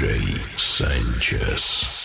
DJ Sanchez.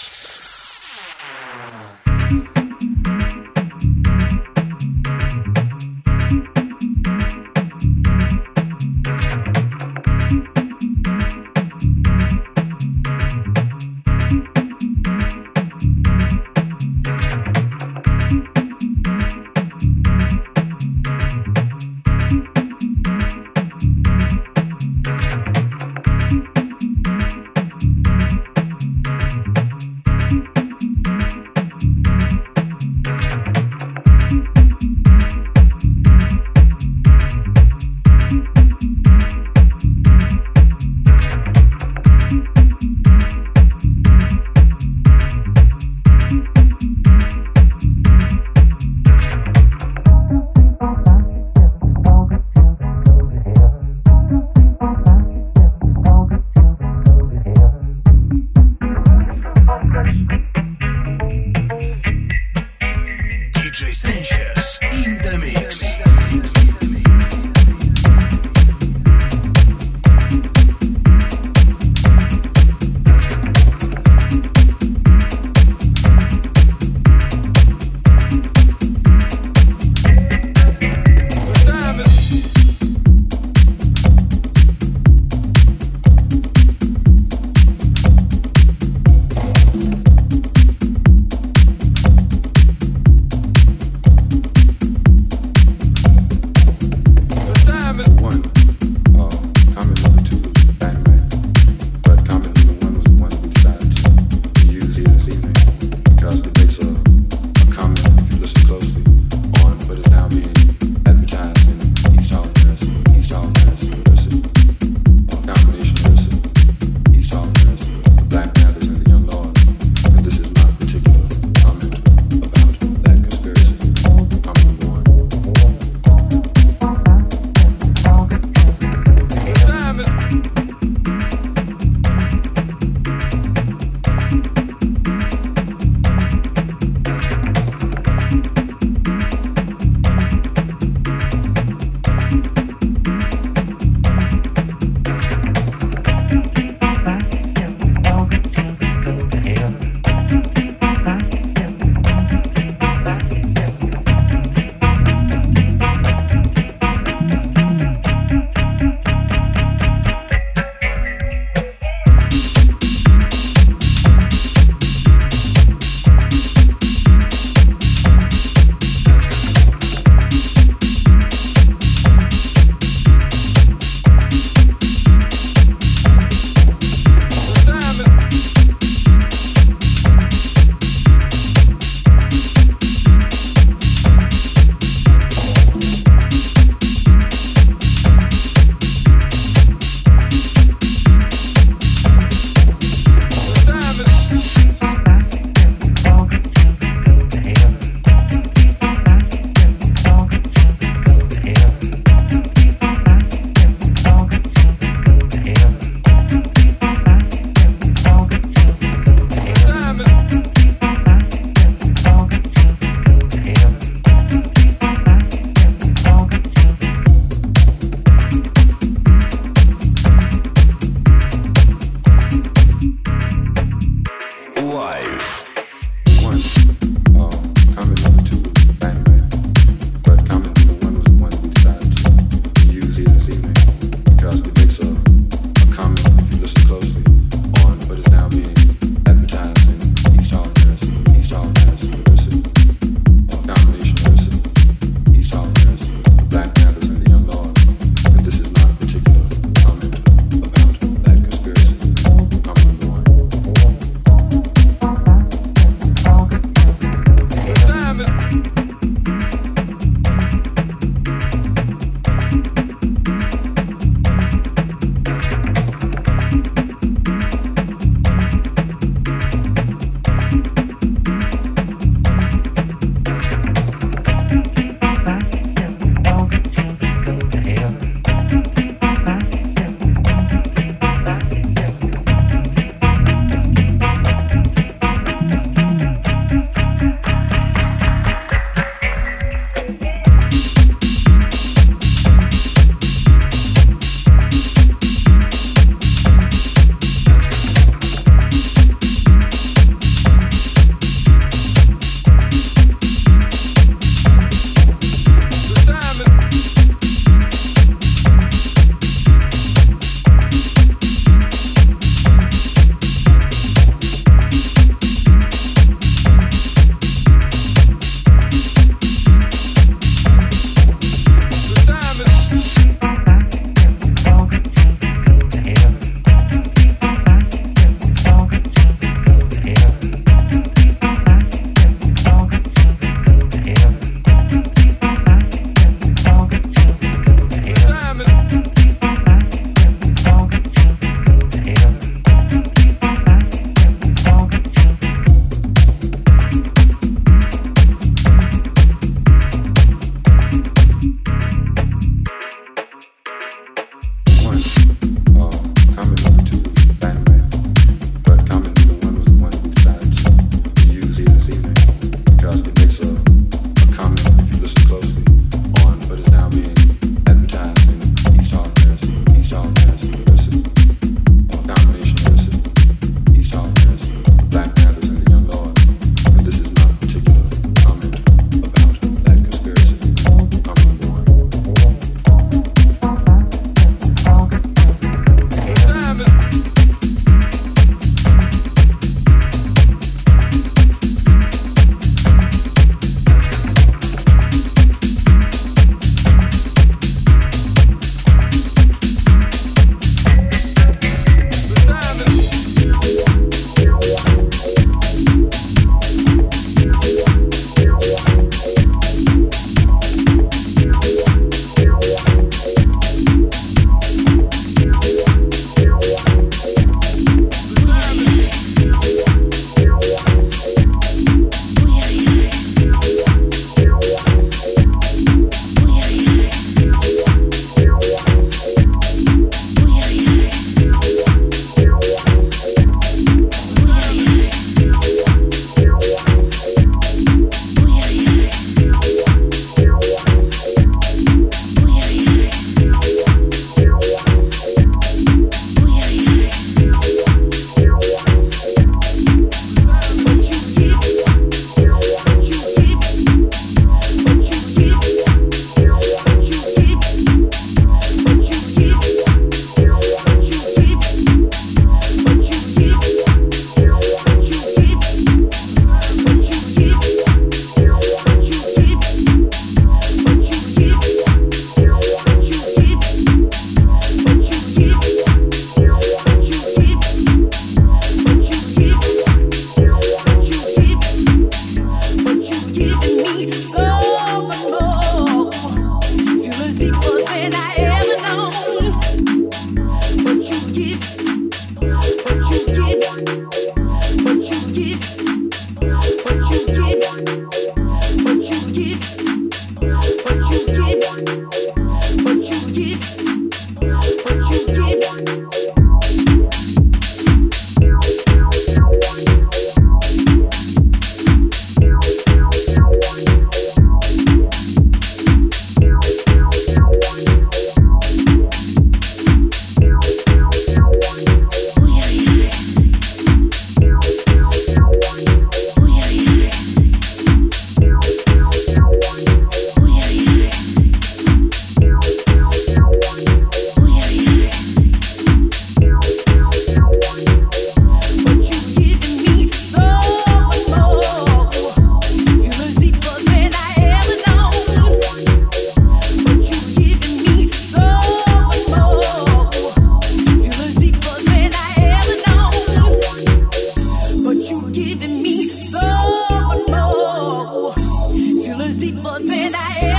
was deeper than I am.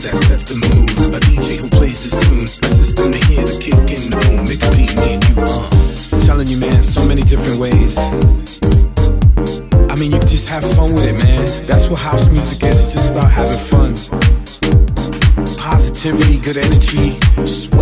grooves that sets the mood. A DJ who plays this tune, a system to hear the kick in the boom. It could be me and you, uh. Telling you, man, so many different ways. I mean, you just have fun with it, man. That's what house music is. It's just about having fun. Positivity, good energy, sweat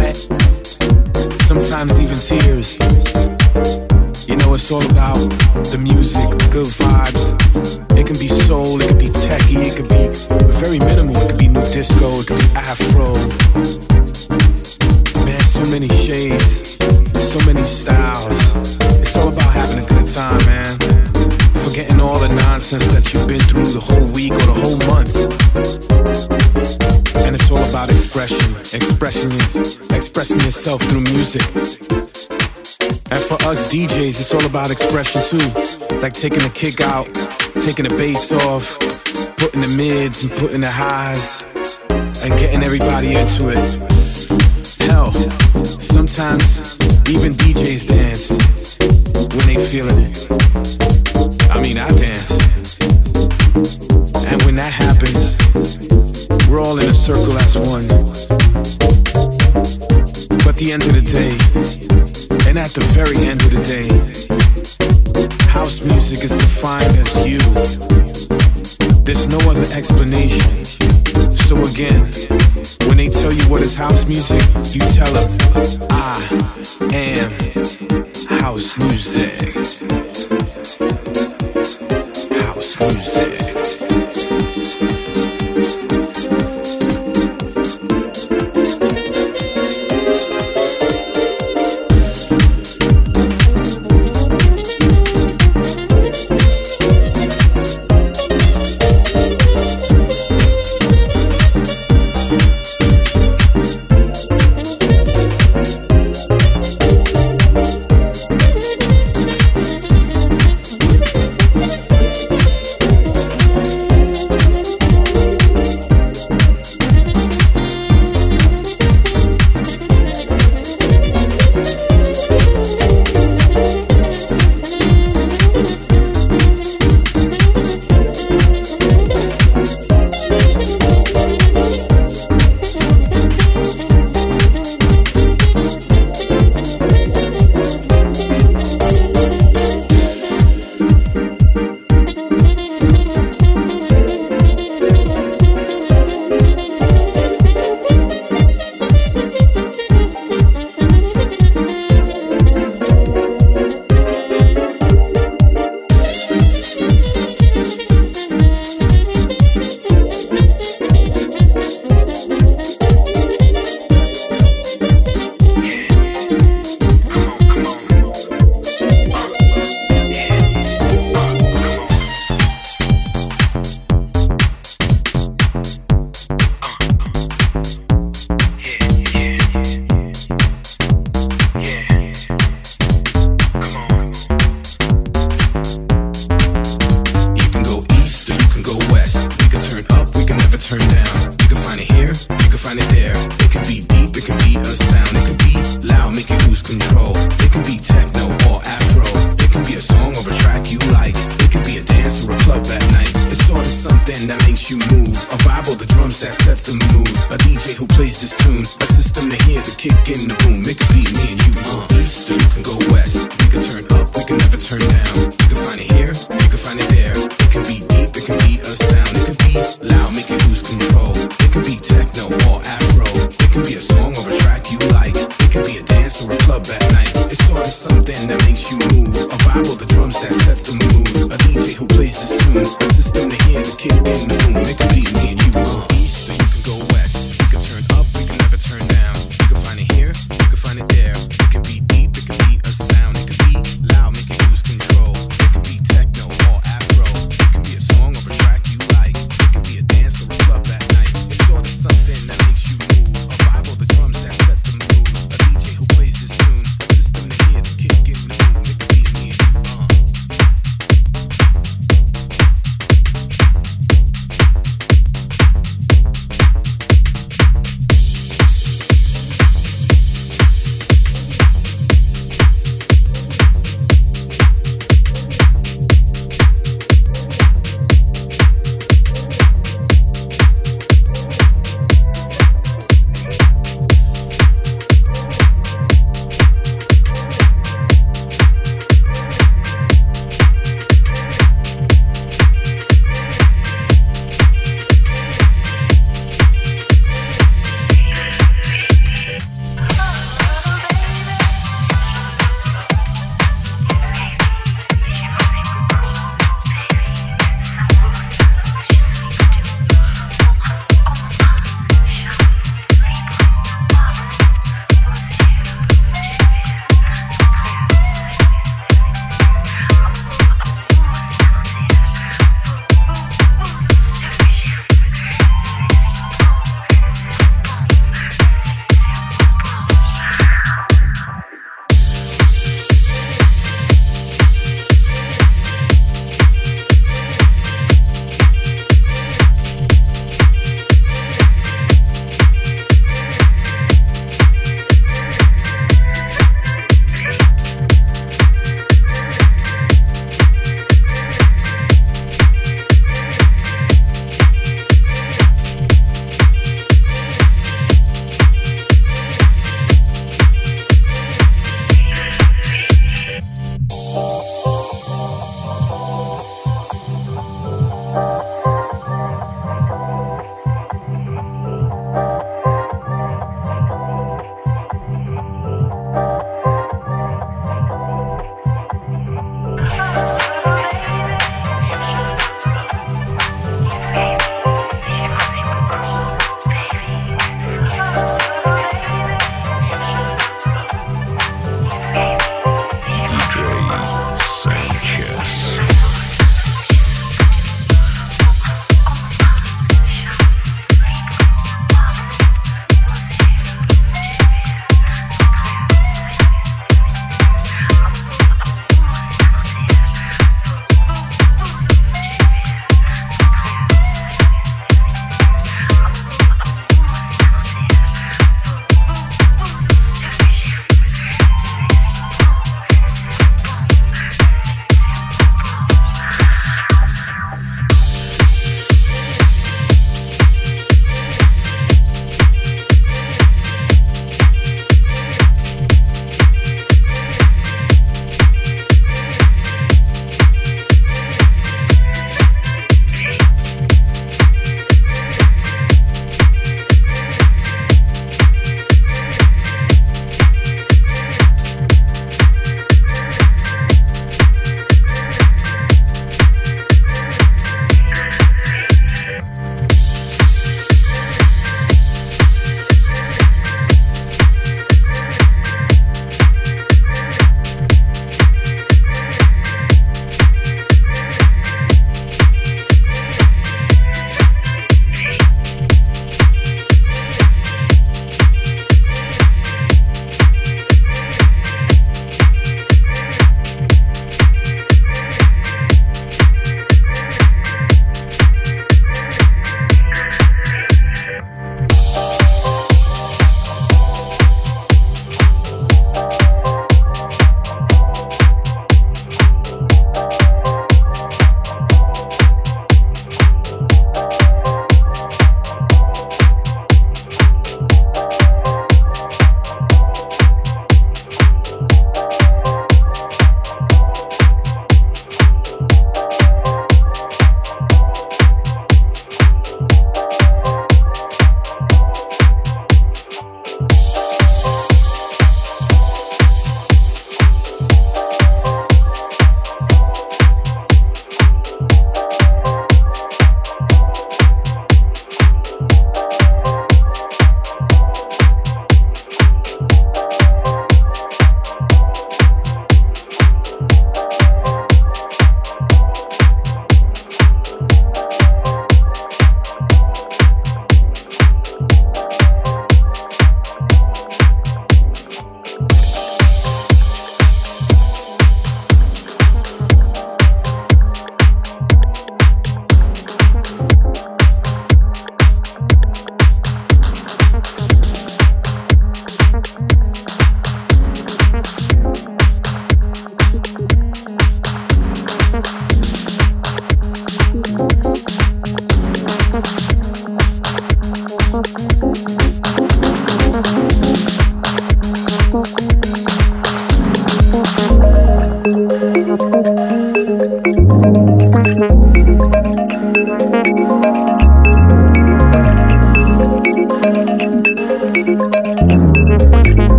us DJs, it's all about expression too. Like taking the kick out, taking the bass off, putting the mids and putting the highs, and getting everybody into it. Hell, sometimes even DJs dance when they feeling it. I mean, I dance. And when that happens, we're all in a circle as one. At the very end of the day, house music is defined as you. There's no other explanation.